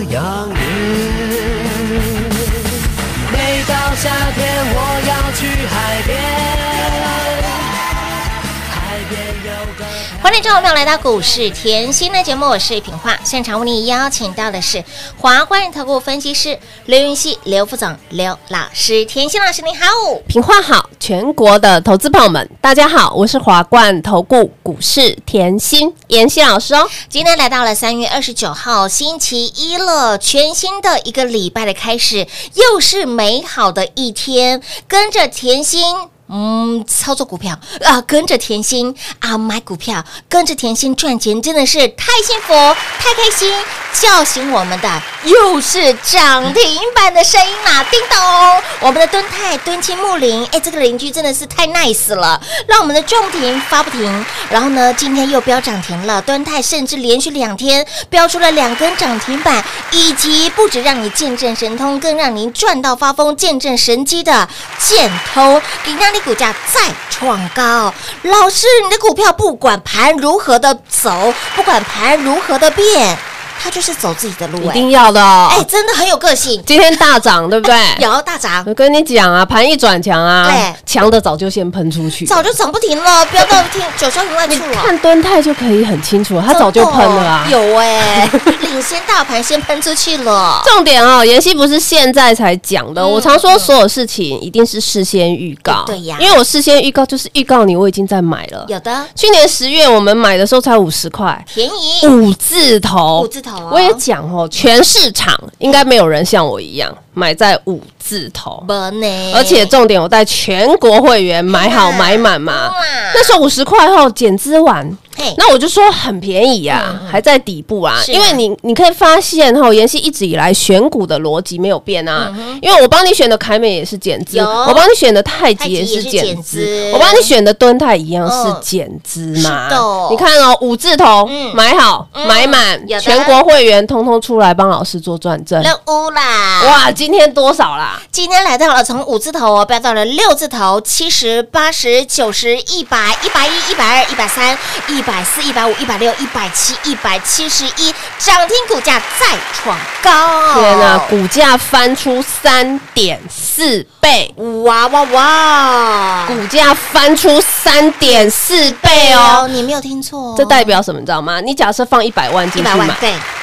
的养眼。每到夏天，我要去海边，海边有。欢迎众朋友来到股市甜心的节目，我是品化，现场为你邀请到的是华冠投顾分析师刘云熙、刘副总、刘老师，甜心老师你好。品话好，全国的投资朋友们，大家好，我是华冠投顾股市甜心妍希老师哦。今天来到了三月二十九号星期一了，全新的一个礼拜的开始，又是美好的一天，跟着甜心。嗯，操作股票啊，跟着甜心啊买股票，跟着甜心赚钱，真的是太幸福、太开心、叫醒我们的又是涨停板的声音啦！叮咚，我们的敦泰、敦亲木林，哎，这个邻居真的是太 nice 了，让我们的重停发不停。然后呢，今天又飙涨停了，敦泰甚至连续两天飙出了两根涨停板，以及不止让你见证神通，更让您赚到发疯、见证神机的箭头，给让你股价再创高。老师，你的股票不管盘如何的走，不管盘如何的变，它就是走自己的路、一哎定要的哦。哎，真的很有个性，今天大涨，对不对？有大涨，我跟你讲啊，盘一转强啊对，强的早就先喷出去。早就涨不停了，飙到天九霄云外处了。看敦泰就可以很清楚，他早就喷了啊。有哎、领先大盘先喷出去了。重点哦，妍希不是现在才讲的。嗯我常说所有事情一定是事先预告，对呀因为我事先预告就是预告你我已经在买了。有的去年十月我们买的时候才五十块，便宜，五字头，五字头哦我也讲哦，全市场应该没有人像我一样买在五字头。而且重点，我带全国会员买好买满嘛，那时候五十块后减资完，嘿，那我就说很便宜啊，还在底部啊，啊。因为你你可以发现哈，妍希一直以来选股的逻辑没有变啊，因为我帮你选的凯美也是减资，我帮你选的太极也是减减资。资，我帮你选的敦泰一样嗯。是减资嘛。哦，你看哦，五字头嗯。买好嗯。买满全国会员通通出来帮老师做转正，任务啦！哇，今天多少啦？今天来到了从五字头哦，飙到了六字头，七十、八十、九十、一百、一百一、一百二、一百三、一百四、一百五、一百六、一百七、一百七十一，涨停股价再创高！天呐，股价翻出三点四倍，哇哇哇！股价翻出三点四倍哦。你没有听错哦，这代表什么？你知道吗？你假设放一百万一进去买，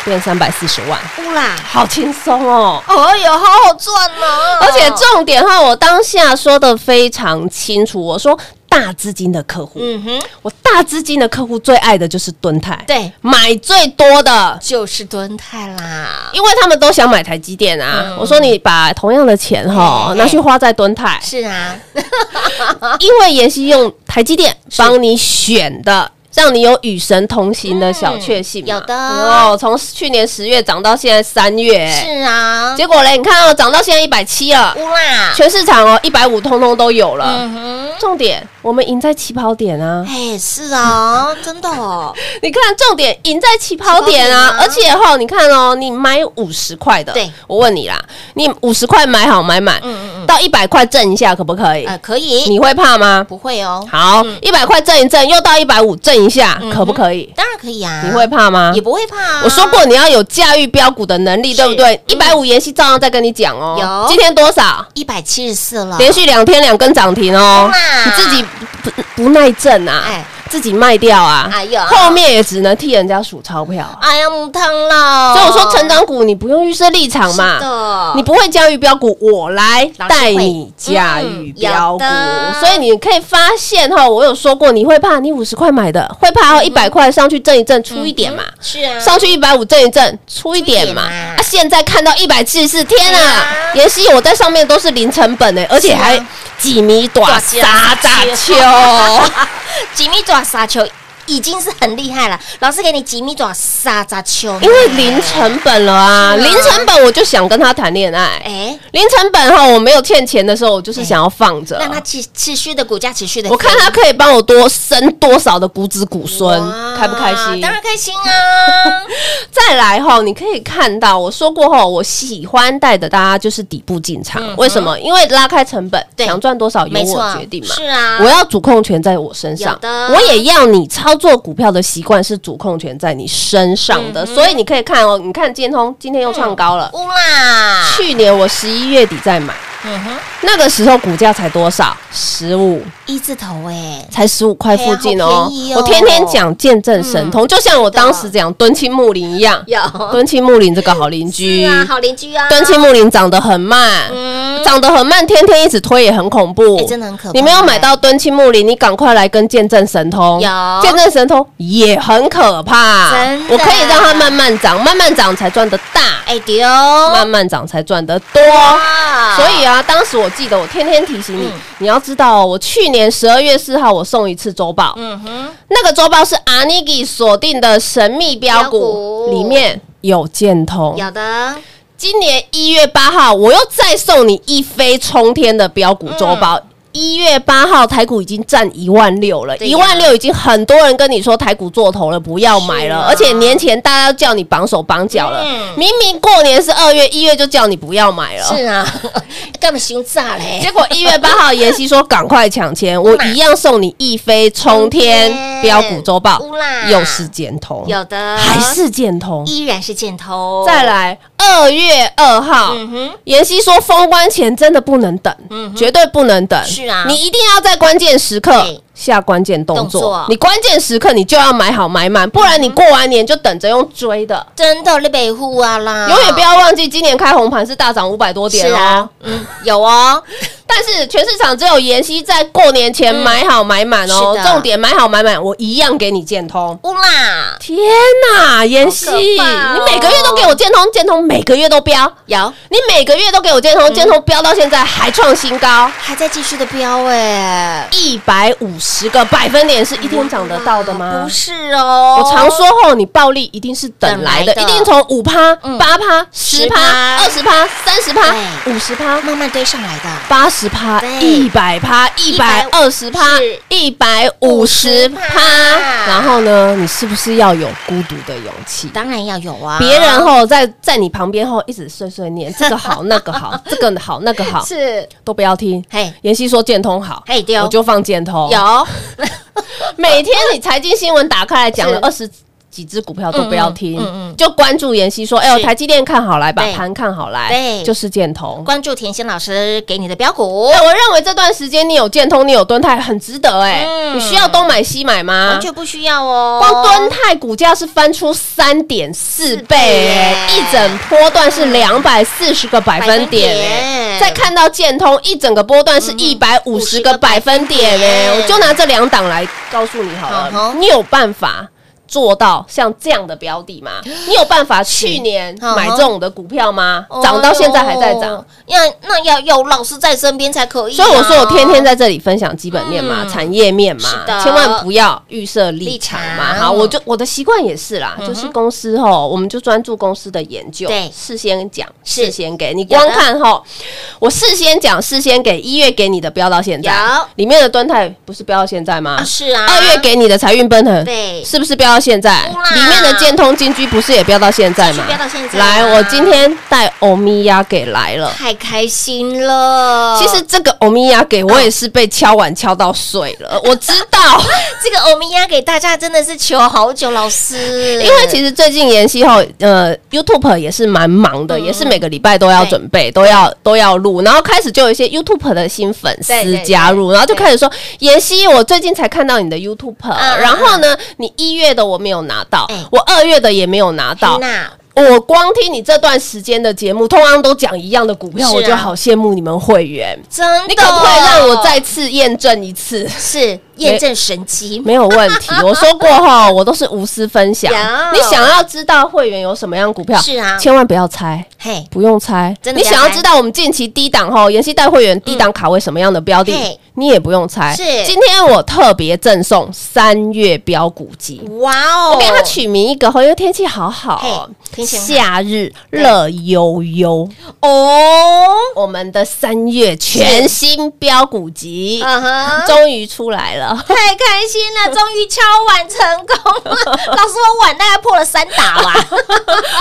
变三百四十万，呼啦！好轻松哦。哎呦，好好赚哦！而且重点哈，我当下说的非常清楚，我说大资金的客户，嗯哼，我大资金的客户最爱的就是敦泰，对，买最多的。就是敦泰啦，因为他们都想买台积电啊，嗯。我说你把同样的钱哈嘿拿去花在敦泰，是啊，因为妍希用台积电帮你选的。让你有与神同行的小确幸、嗯有的。哦，从去年十月涨到现在三月，是啊，结果嘞，你看哦，涨到现在一百七了，呼啦，全市场哦一百五通通都有了。嗯哼，重点，我们赢在起跑点啊！哎，是啊，真的哦，你看，重点赢在起跑点啊！而且哈、你看哦，你买五十块的，对我问你啦，你五十块买好买满，嗯嗯到一百块挣一下可不可以？呃，可以，你会怕吗？不会哦？好，一百块挣一挣，又到一百五挣一下，可不可以？当然可以啊，你会怕吗也？不会怕啊。我说过你要有驾驭标股的能力，是对不对？嗯一百五妍希照样再跟你讲哦。有今天多少？一百七十四了，连续两天两根涨停哦哇，你自己不不耐震啊哎，自己卖掉啊，哎呦后面也只能替人家数钞票。哎呀，母汤了。所以我说成长股你不用预设立场嘛，的，你不会驾驭标股，我来带你驾驭标股嗯。所以你可以发现哈，我有说过你会怕，你五十块买的会怕哦，一百块上去挣一挣出一点嘛。是啊，上去一百五挣一挣，出一点嘛。啊，现在看到一百七十四，天对啊啊！妍希，我在上面都是零成本呢，而且还啊几米短大沙炸秋。几米短沙球已经是很厉害了。老师给你几米爪沙扎球，因为零成本了啊，零成本我就想跟他谈恋爱。哎，零成本哈，我没有欠钱的时候，我就是想要放着。让它持持续的股价持续的，我看他可以帮我多生多少的股子股孙，开不开心？当然开心啊！再来哈，你可以看到我说过哈，我喜欢带着大家就是底部进场，为什么？因为拉开成本，嗯对想赚多少由我决定嘛。是啊，我要主控权在我身上，我也要你操作股票的习惯是主控权在你身上嗯的，所以你可以看哦，你看建通今天又创高了，乌啦，去年我十一月底在买，嗯哼，那个时候股价才多少？十五，一字头哎，才十五块附近哦。我天天讲见证神通，就像我当时讲敦亲睦邻一样，有敦亲睦邻这个好邻居，啊，好邻居啊，敦亲睦邻长得很慢，嗯，长得很慢，天天一直推也很恐怖，哎真的很可怕。你没有买到敦亲睦邻，你赶快来跟见证神通，有。见证神通也很可怕，我可以让它慢慢涨，慢慢涨才赚得大，哎丢，慢慢涨才赚得多。所以啊，当时我记得我天天提醒你，嗯。你要知道哦，我去年十二月四号我送一次周报，嗯哼，那个周报是阿尼基锁定的神秘标标股股。里面有建通，有的，今年一月八号，我又再送你一飞冲天的标股周报。一月八号，台股已经占一万六了，一万六已经很多人跟你说台股做头了，不要买了。啊。而且年前大家都叫你绑手绑脚了，嗯。明明过年是二月，一月就叫你不要买了。是啊，干嘛凶炸嘞？结果一月八号，妍希说赶快抢钱，我 一样送你一飞冲天标股周报，又是箭头，有的，还是箭头。依然是箭头。再，来二月二号，妍希说封关前真的不能等，绝对不能等。是啊。你一定要在关键时刻对下关键动作。你关键时刻你就要买好买满，不然你过完年就等着用追的。真的你北户啊啦，永远不要忘记，今年开红盘是大涨五百多点是啊哦。，嗯，有哦，但是全市场只有妍希在过年前买好买满哦。重点买好买满，我一样给你建通。乌啦，天哪，妍希，你每个月都给我建通，建通每个月都飙。有，你每个月都给我建通，建通飙到现在还创新高，还在继续的飙哎，一百五十个百分点是一天涨得到的吗？不是哦，我常说后，你暴利一定是等来的，一定从五趴、嗯。八趴、十趴、10%二十趴、三十趴、对。五十趴。慢慢堆上来的，八十趴、对。一百趴、一百二十趴是、一百五十趴。50%，然后呢，你是不是要有孤独的勇气？当然要有啊，别人后在在你旁边后一直碎碎念，这个好那个好，这个好那个好，是，都不要听。嘿，妍希说建通好，嘿我就放建通。有，每天你财经新闻打开来讲了二十几只股票都不要听，就关注妍希说，哎呦，台积电看好来，把对。盘看好来，对。就是建通。关注甜心老师给你的标股。哎，我认为这段时间你有建通，你有敦泰，很值得哎、嗯。你需要东买西买吗？完？全不需要哦，光敦泰股价是翻出三点四倍哎、耶。一整波段是两百四十个百分点再看到建通一整个波段是一百五十个百分点。哎、我就拿这两档来告诉你好了，你有办法。做到像这样的标的吗？你有办法去年买这种的股票吗？哦。涨到现在还在涨，要那要有老师在身边才可以啊。所以我说我天天在这里分享基本面嘛、嗯。产业面嘛，千万不要预设立场嘛。好，我就我的习惯也是啦，就是公司吼，我们就专注公司的研究，对。事先讲，事先给你光看吼，我事先讲，事先给一月给你的标到现在。有，里面的端泰不是标到现在吗？啊？是啊，二月给你的财运奔腾，对。是不是标到现在？里面的建通金居不是也飙到现在吗？飙到现在啊来，我今天带欧米亚给来了。太开心了。其实这个欧米亚给我也是被敲碗敲到碎了，我知道，这个欧米亚给大家真的是求好久，老师，因为其实最近妍希后，呃，YouTube 也是蛮忙嗯。的，也是每个礼拜都要准备，都要都要录，然后开始就有一些 YouTube 的新粉丝加入，然后就开始说妍希，我最近才看到你的 YouTube，嗯。然后呢，你一月的我没有拿到哎，我二月的也没有拿到。那我光听你这段时间的节目，通常都讲一样的股票，啊我就好羡慕你们会员。真的，你可不可以让我再次验证一次？是验证神机？没有问题，我说过哈，我都是无私分享。你想要知道会员有什么样股票，是啊。千万不要猜。嘿，不用猜，真的你想要知道我们近期低档哈，妍希带会员低档卡位什么样的标的嘿，你也不用猜。是。今天我特别赠送三月标股集，哇哦，我给它取名一个吼，因为天气好好夏日乐悠悠，哦，我们的三月全新标股集嗯哼。终于出来了。太开心了，终于敲碗成功了！老师，我碗大概破了三打吧。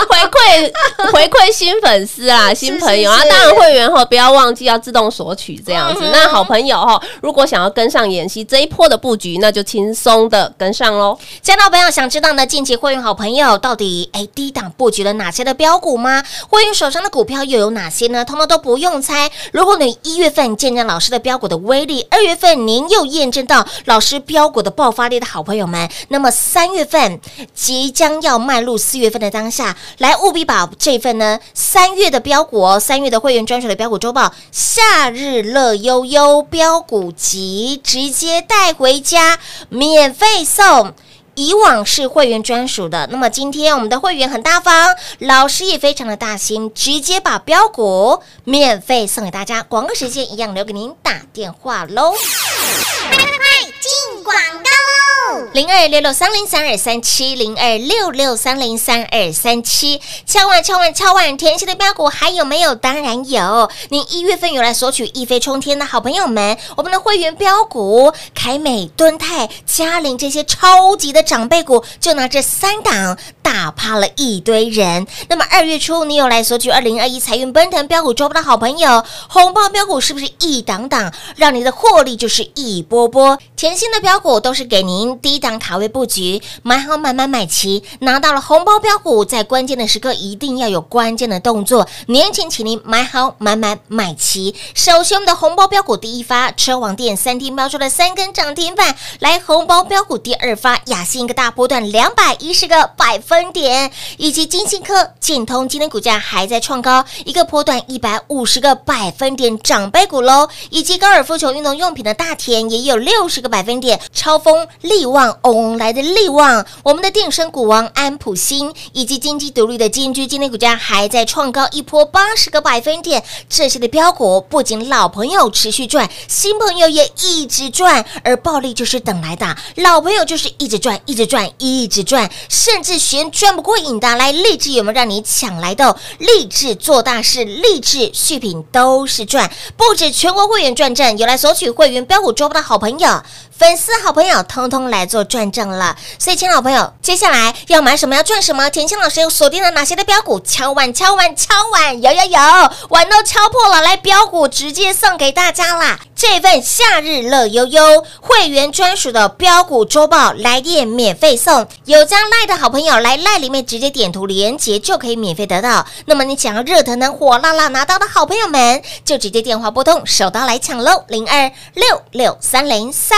回馈回馈新粉丝啊，新朋友啊，是当然会员后不要忘记要自动索取这样子。嗯那好朋友哈，如果想要跟上妍希这一波的布局，那就轻松的跟上喽。亲爱的朋友，想知道呢，近期会员好朋友到底哎低档布局了哪些的标股吗？会员手上的股票又有哪些呢？通通都不用猜。如果你一月份见证老师的标股的威力，二月份您又验证到老师标股的爆发力的好朋友们，那么三月份即将要迈入四月份的当下，来务必把这份呢三月的标股哦，三月的会员专属的标股周报，夏日乐悠悠标股集直接带回家，免费送。以往是会员专属的，那么今天我们的会员很大方，老师也非常的大心，直接把标股免费送给大家。广告时间一样留给您打电话喽。哇零二六六三零三二三七零二六六三零三二三七，敲碗敲碗敲碗，甜心的标股还有没有？当然有。您一月份有来索取一飞冲天的好朋友们，我们的会员标股凯美、敦泰、嘉玲这些超级的长辈股，就拿这三档打趴了一堆人。那么二月初你有来索取二零二一财运奔腾标股周报的好朋友，红包标股是不是一档档，让你的获利就是一波波？甜心的标股都是给您低档卡位布局，买好买买买齐，拿到了红包标股，在关键的时刻一定要有关键的动作。年前请您买好买买买齐。首先，我们的红包标股第一发，车王店三天标出了三根涨停板，来红包标股第二发，雅信一个大波段两百一十个百分点，以及金信科、建通今天股价还在创高，一个波段一百五十个百分点长辈股喽，以及高尔夫球运动用品的大田也有六十个百分点，超风、力旺、嗡嗡来的力旺，我们的电声股王安普新以及经济独立的金居今天股价还在创高一波八十个百分点，这些的标股不仅老朋友持续赚，新朋友也一直赚，而暴利就是等来的，老朋友就是一直赚，一直赚，一直赚，甚至嫌赚不过瘾的，来励志有没有让你抢来的？励志做大事，励志续品都是赚，不止全国会员赚正，有来索取会员标股周报的好朋友。粉丝好朋友通通来做转正了，所以，亲爱的朋友，接下来要买什么要赚什么？甜心老师又锁定了哪些的标股？敲碗敲碗敲碗，有有有，碗都敲破了，来标股直接送给大家啦！这份夏日乐悠悠会员专属的标股周报来电免费送，有加赖的好朋友来赖里面直接点图连接就可以免费得到。那么你想要热腾腾、火辣辣拿到的好朋友们，就直接电话拨通，手刀来抢喽！零二六六三零三。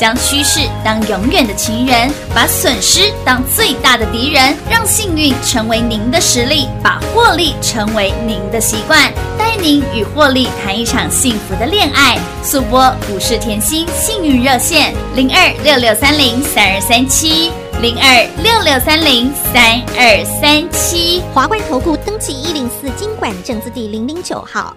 将趋势当永远的情人，把损失当最大的敌人，让幸运成为您的实力，把获利成为您的习惯，带您与获利谈一场幸福的恋爱。速播股市甜心幸运热线零二六六三零三二三七。零二六六三零三二三七，华冠投顾登记一零四经管证字第零零九号。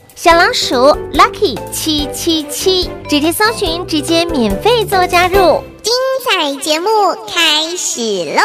小老鼠 Lucky 七七七，直接搜寻，直接免费做加入。精彩节目开始喽！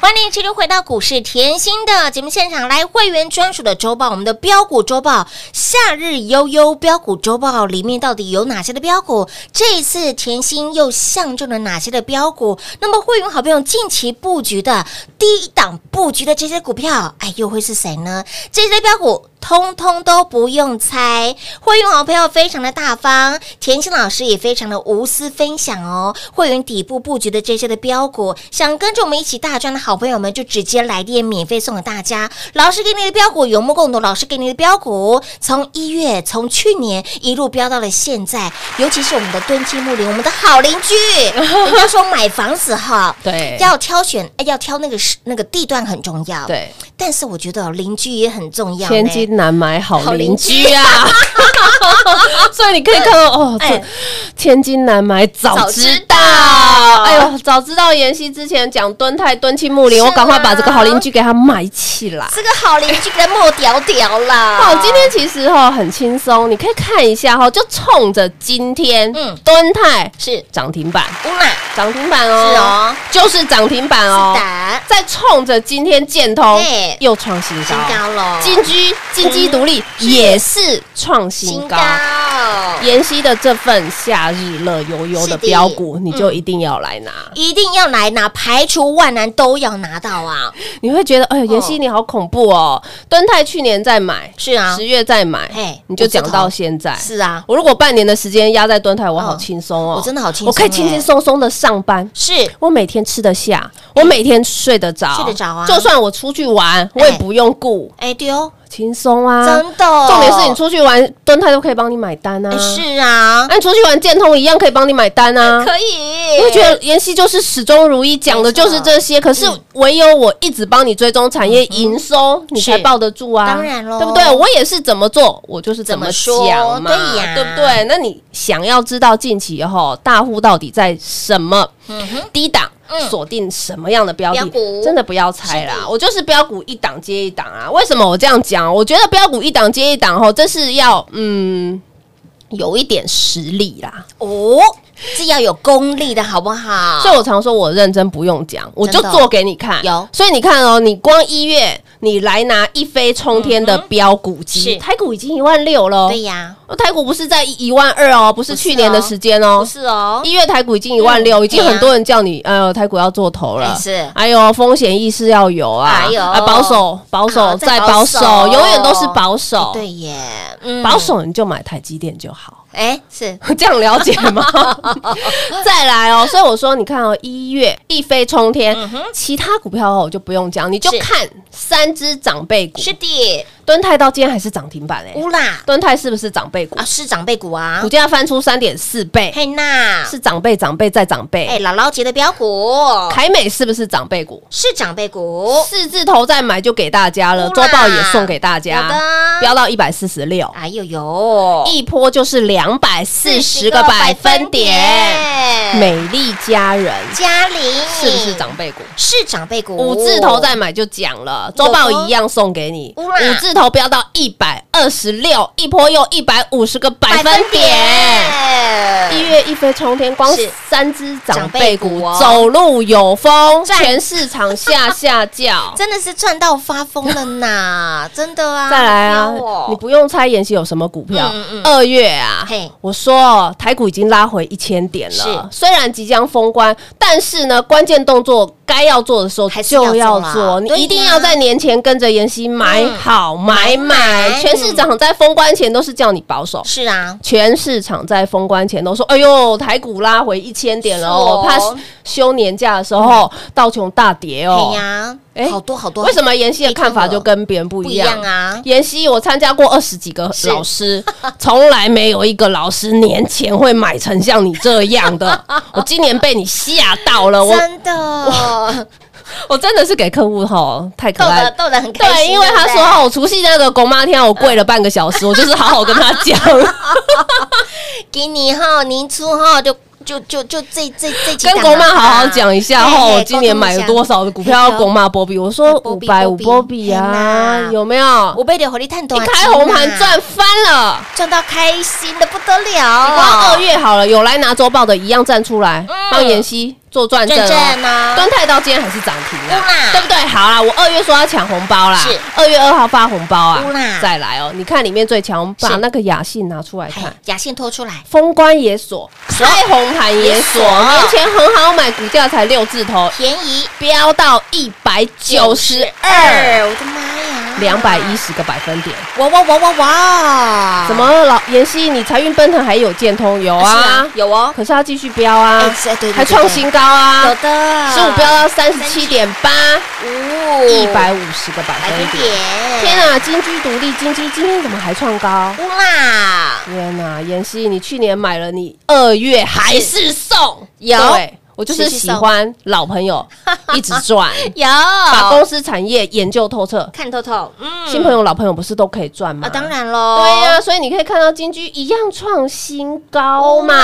欢迎持续回到股市甜心的节目现场，来会员专属的周报，我们的标股周报，夏日悠悠标股周报里面到底有哪些的标股？这一次甜心又相中了哪些的标股？那么会员好朋友近期布局的低档布局的这些股票，哎，又会是谁呢？这些标股。通通都不用猜，会员好朋友非常的大方，甜心老师也非常的无私分享哦。会员底部布局的这些的标股，想跟着我们一起大赚的好朋友们，就直接来电免费送给大家。老师给你的标股有目共睹，老师给你的标股从一月从去年一路飙到了现在，尤其是我们的敦亲木林，我们的好邻居。人家说买房子哈，对要挑选，哎，要挑那个是那个地段很重要，对。但是我觉得邻居也很重要，千金难买好邻居啊！所以你可以看到哦，哎。千金难买早知道。哎呦，早知道妍希之前讲敦泰敦亲木林，我赶快把这个好邻居给他买起来。这个好邻居给他莫屌屌啦！好，今天其实哈很轻松，你可以看一下哈，就冲着今天，嗯，敦泰是。涨停板，涨停板哦，是哦，就是涨停板哦，是的，再冲着今天建通。又创新高，新高了。金居、金鸡独立也是创新高。妍希的这份夏日乐悠悠的标股，你就一定定要来拿。一定要来拿，排除万难都要拿到啊！你会觉得，哎呦，妍希你好恐怖哦！敦泰去年在买，是啊。十月再买嘿，你就讲到现在。是啊，我如果半年的时间压在敦泰，我好轻松哦，我真的好轻松我可以轻轻松松的上班。是。我每天吃得下，我每天睡得着，睡得着啊。就算我出去玩，我也不用顾，哎，对哦，轻松啊！真的。重点是你出去玩，敦泰都可以帮你买单啊。哎是啊，那你出去玩，建通一样可以帮你买单啊。可以。我会觉得妍希就是始终如一，讲的就是这些。可是唯有我一直帮你追踪产业营收，你才抱得住啊。当然咯对不对？我也是怎么做，我就是怎么怎么说讲嘛，对呀对不对？那你想要知道近期后大户到底在什么低档？锁定什么样的标的嗯？真的不要猜啦我就是标股一档接一档啊！为什么我这样讲？我觉得标股一档接一档吼，这是要嗯有一点实力啦。哦，是要有功力的好不好？所以我常说，我认真不用讲，我就做给你看。有所以你看哦，你光一月你来拿一飞冲天的标股机，是。台股已经一万六了。对呀，哦，台股不是在一万二哦，不是去年的哦时间哦。不。是哦，一月台股已经一万六，嗯已经很多人叫你，呃，台股要做头了。哎。是。哎呦，风险意识要有啊，哎呦。啊保守，保守好再再保保守守，永远都是保守。对耶，嗯。保守你就买台积电就好。哎是。这样了解吗？再来哦，所以我说，你看哦，一月一飞冲天，其他股票哦我就不用讲，你就看三只长辈股，是的，敦泰到今天还是涨停板哎，乌啦。敦泰是不是长辈股？啊？是长辈股啊。股，价翻出三点四倍，嘿娜是长辈长辈再长辈。哎辈。姥姥节的标股。凯美是不是长辈股？是长辈股，四字头再买就给大家了，周报也送给大家的，飙到一百四十六，哎呦呦，一波就是两百四十个百分点。美丽佳人。嘉玲。是不是长辈股？是长辈股，五字头再买就讲了，周报一样送给你，五字头飙到一百二十六，一波又一百五十个百分点。一月一飞冲天，光是三只长辈股走路有风，全市场下下叫。真的是赚到发疯了呐！真的啊，再来啊你不用猜妍希有什么股票。嗯嗯。二月啊，我说台股已经拉回一千点了，是。虽然即将封关，但是呢，关键动作该要做的时候就要做，你一定要在年前跟着妍希买好买买买。全市场在封关前都是叫你保守。是啊，全市场在封关前都说：“哎呦，台股拉回一千点了是哦哦，怕休年假的时候道琼大跌哦嘿。呀，哎好多好多，为什么妍希的看法就跟别人不一样不一样啊妍希，我参加过二十几个老师，从来没有一个老师年前会买成像你这样的。我今年被你吓到了，我 真的 我真的是给客户吼太可逗爱得。逗得很开心，对，因为他说哦，我除夕那个公妈天，我跪了半个小时，我就是好好跟他讲。给你哈，年初哈就就就就这这这几跟狗妈好好啊讲一下嘿吼，嘿我今年买了多少的股票要公妈波比？我说五百五波波比啊，有没有？我被的火力探头一开红盘赚翻了。赚到开心的不得了，二月好了，有来拿周报的一样站出来，帮妍希做转正哦。呢，端泰到今天还是涨停啊。乌啦，对不对？好啦，我二月说要抢红包啦，是。二月二号发红包啊，再来哦。你看里面最强，把那个雅信拿出来看，雅信拖出来，封关也锁，开红盘也锁，年前很好买，股价才六字头，便宜。飙到一百九十二，我的妈呀，两百一十个百分点。哇哇哇哇哇！怎么老妍希，你财运奔腾还有建通有是啊？有哦，可是它继续飙啊还创新高啊，有的十五飙到三十七点八，哦一百五十个百百分分点。天啊，金居独立，金居今天怎么还创高？哇，天哪，妍希，你去年买了，你二月还是送？有对我就是喜欢老朋友 一直赚，有。把公司产业研究透彻。看透透，嗯。新朋友、老朋友不是都可以赚吗？啊，当。然喽，对呀、所以你可以看到金居一样创新高嘛。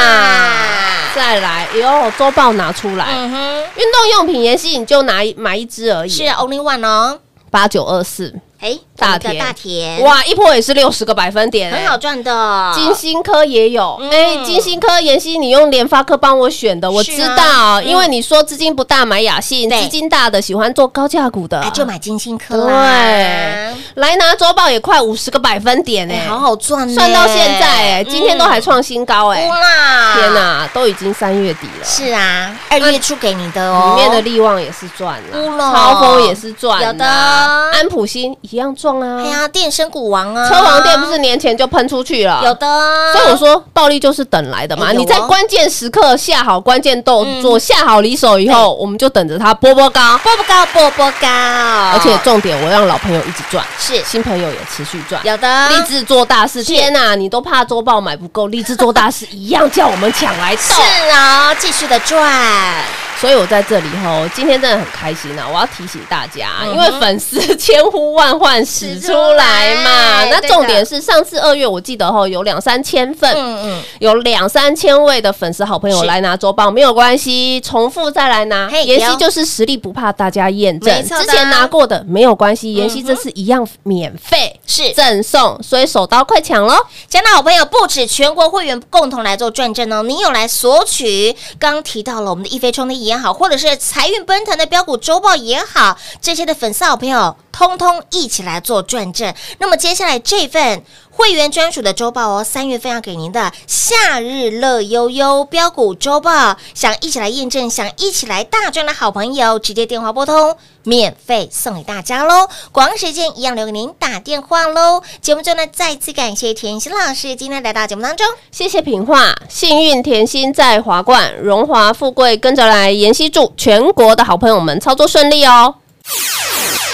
再来，哟，周报拿出来，嗯哼，运动用品妍希你就拿一买一支而已，是 only one 哦，八九二四，哎，大田，大田。哇，一波也是六十个百分点，很好。赚的，金星科也有，嗯。哎、金星科妍希，你用联发科帮我选的，我知道，嗯。因为你说资金不大买雅信，资金大的喜欢做高价股的，哎，就买金星科对。啦，，来拿周报也快五十个百分点哎、哎，好好赚呢，算到现在哎、今天都还嗯创新高哎、哇，天！哪，都已经三月底了，是啊，二月初给你的哦，里面的利旺也是赚乌了，龙。超风也是赚啦有的。安普新一样赚啊，哎呀，电声股王啊，车王店不是年前就喷出去了，有的，所以我说暴利就是等来的嘛，你在关键时刻下好关键动作，嗯。下好离手以后，我们就等着它波波高，波波高，波波高，而而且重点我让老朋友一直赚，是。新朋友也持续赚。有的，立志做大事，天呐，你都怕周报买不够，立志做大事一样叫我们抢来是动。啊，继续的赚，所以我在这里吼，今天真的很开心啊！我要提醒大家，嗯因为粉丝千呼万唤始出来嘛。那重点是上次二月我记得吼有两三千份，嗯嗯，有两三千位的粉丝好朋友来拿周报，没有关系，重复再来拿。嘿妍希就是实力不怕大家验证之前拿过的没有关系，妍希这次一样免费是赠送，所以手刀快抢喽！亲爱的好朋友，不止全国会员共同来做转正哦，你有来索取，刚刚提到了我们的一飞冲天也好，或者是财运奔腾的标股周报也好，这些的粉丝好朋友，通通一起来做转正。那么接下来这份。会员专属的周报哦，三月份要给您的夏日乐悠悠标股周报，想一起来验证，想一起来大赚的好朋友，直接电话拨通，免费送给大家喽。广告时间一样留给您打电话喽。节目中呢，再次感谢甜心老师今天来到节目当中。谢谢品画，幸运甜心在华冠，荣华富贵跟着来。妍希祝全国的好朋友们操作顺利哦！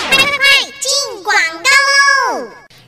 快快快进广告喽！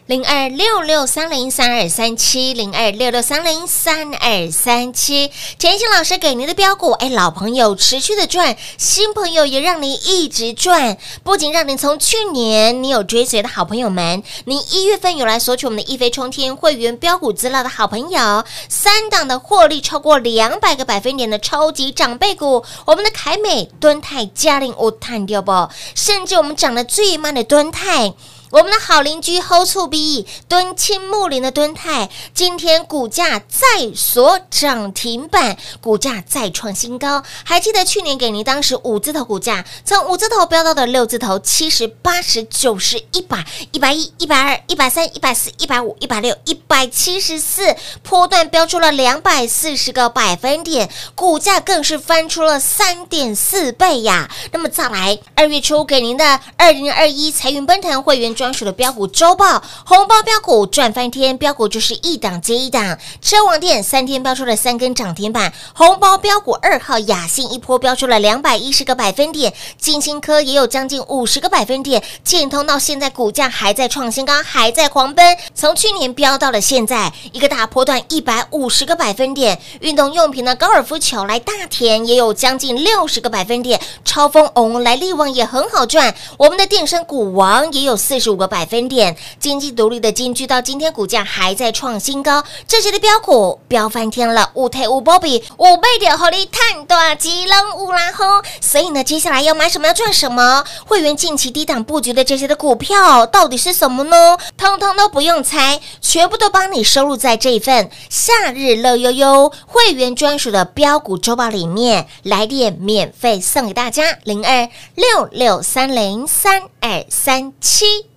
零二六六三零三二三七，零二六六三零三二三七，甜心老师给您的标股，哎，老朋友持续的赚，新朋友也让您一直赚，不仅让您从去年你有追随的好朋友们，您一月份有来索取我们的一飞冲天会员标股资料的好朋友，三档的获利超过两百个百分点的超级长辈股，我们的凯美、敦泰、嘉陵、我探掉不，甚至我们涨得最慢的敦泰。我们的好邻居 Hold 醋 B 敦青木林的敦泰，今天股价再锁涨停板，股价再创新高。还记得去年给您当时五字头股价，从五字头飙到的六字头，七十、八十、九十、一百、一百一、一百二、一百三、一百四、一百五、一百六、一百七十四，波段飙出了两百四十个百分点，股价更是翻出了三点四倍呀。那么再来，二月初给您的二零二一财运奔腾会员专专属的标股周报，红包标股赚翻天，标股就是一档接一档。车王店三天标出了三根涨停板，红包标股二号雅信一波标出了两百一十个百分点，金星科也有将近五十个百分点，建通到现在股价还在创新高，还在狂奔，从去年飙到了现在，一个大波段一百五十个百分点。运动用品的高尔夫球来大田也有将近六十个百分点，超风偶来力旺也很好赚，我们的电声股王也有四十五个百分点，经济独立的金居到今天股价还在创新高，这些的标股飙翻天了，五退五波比五倍点火力探大吉龙五啦吼，所以呢，接下来要买什么要赚什么，会员近期低档布局的这些的股票到底是什么呢？通通都不用猜，全部都帮你收录在这一份夏日乐悠悠会员专属的标股周报里面，来电免费送给大家零二六六三零三二三七。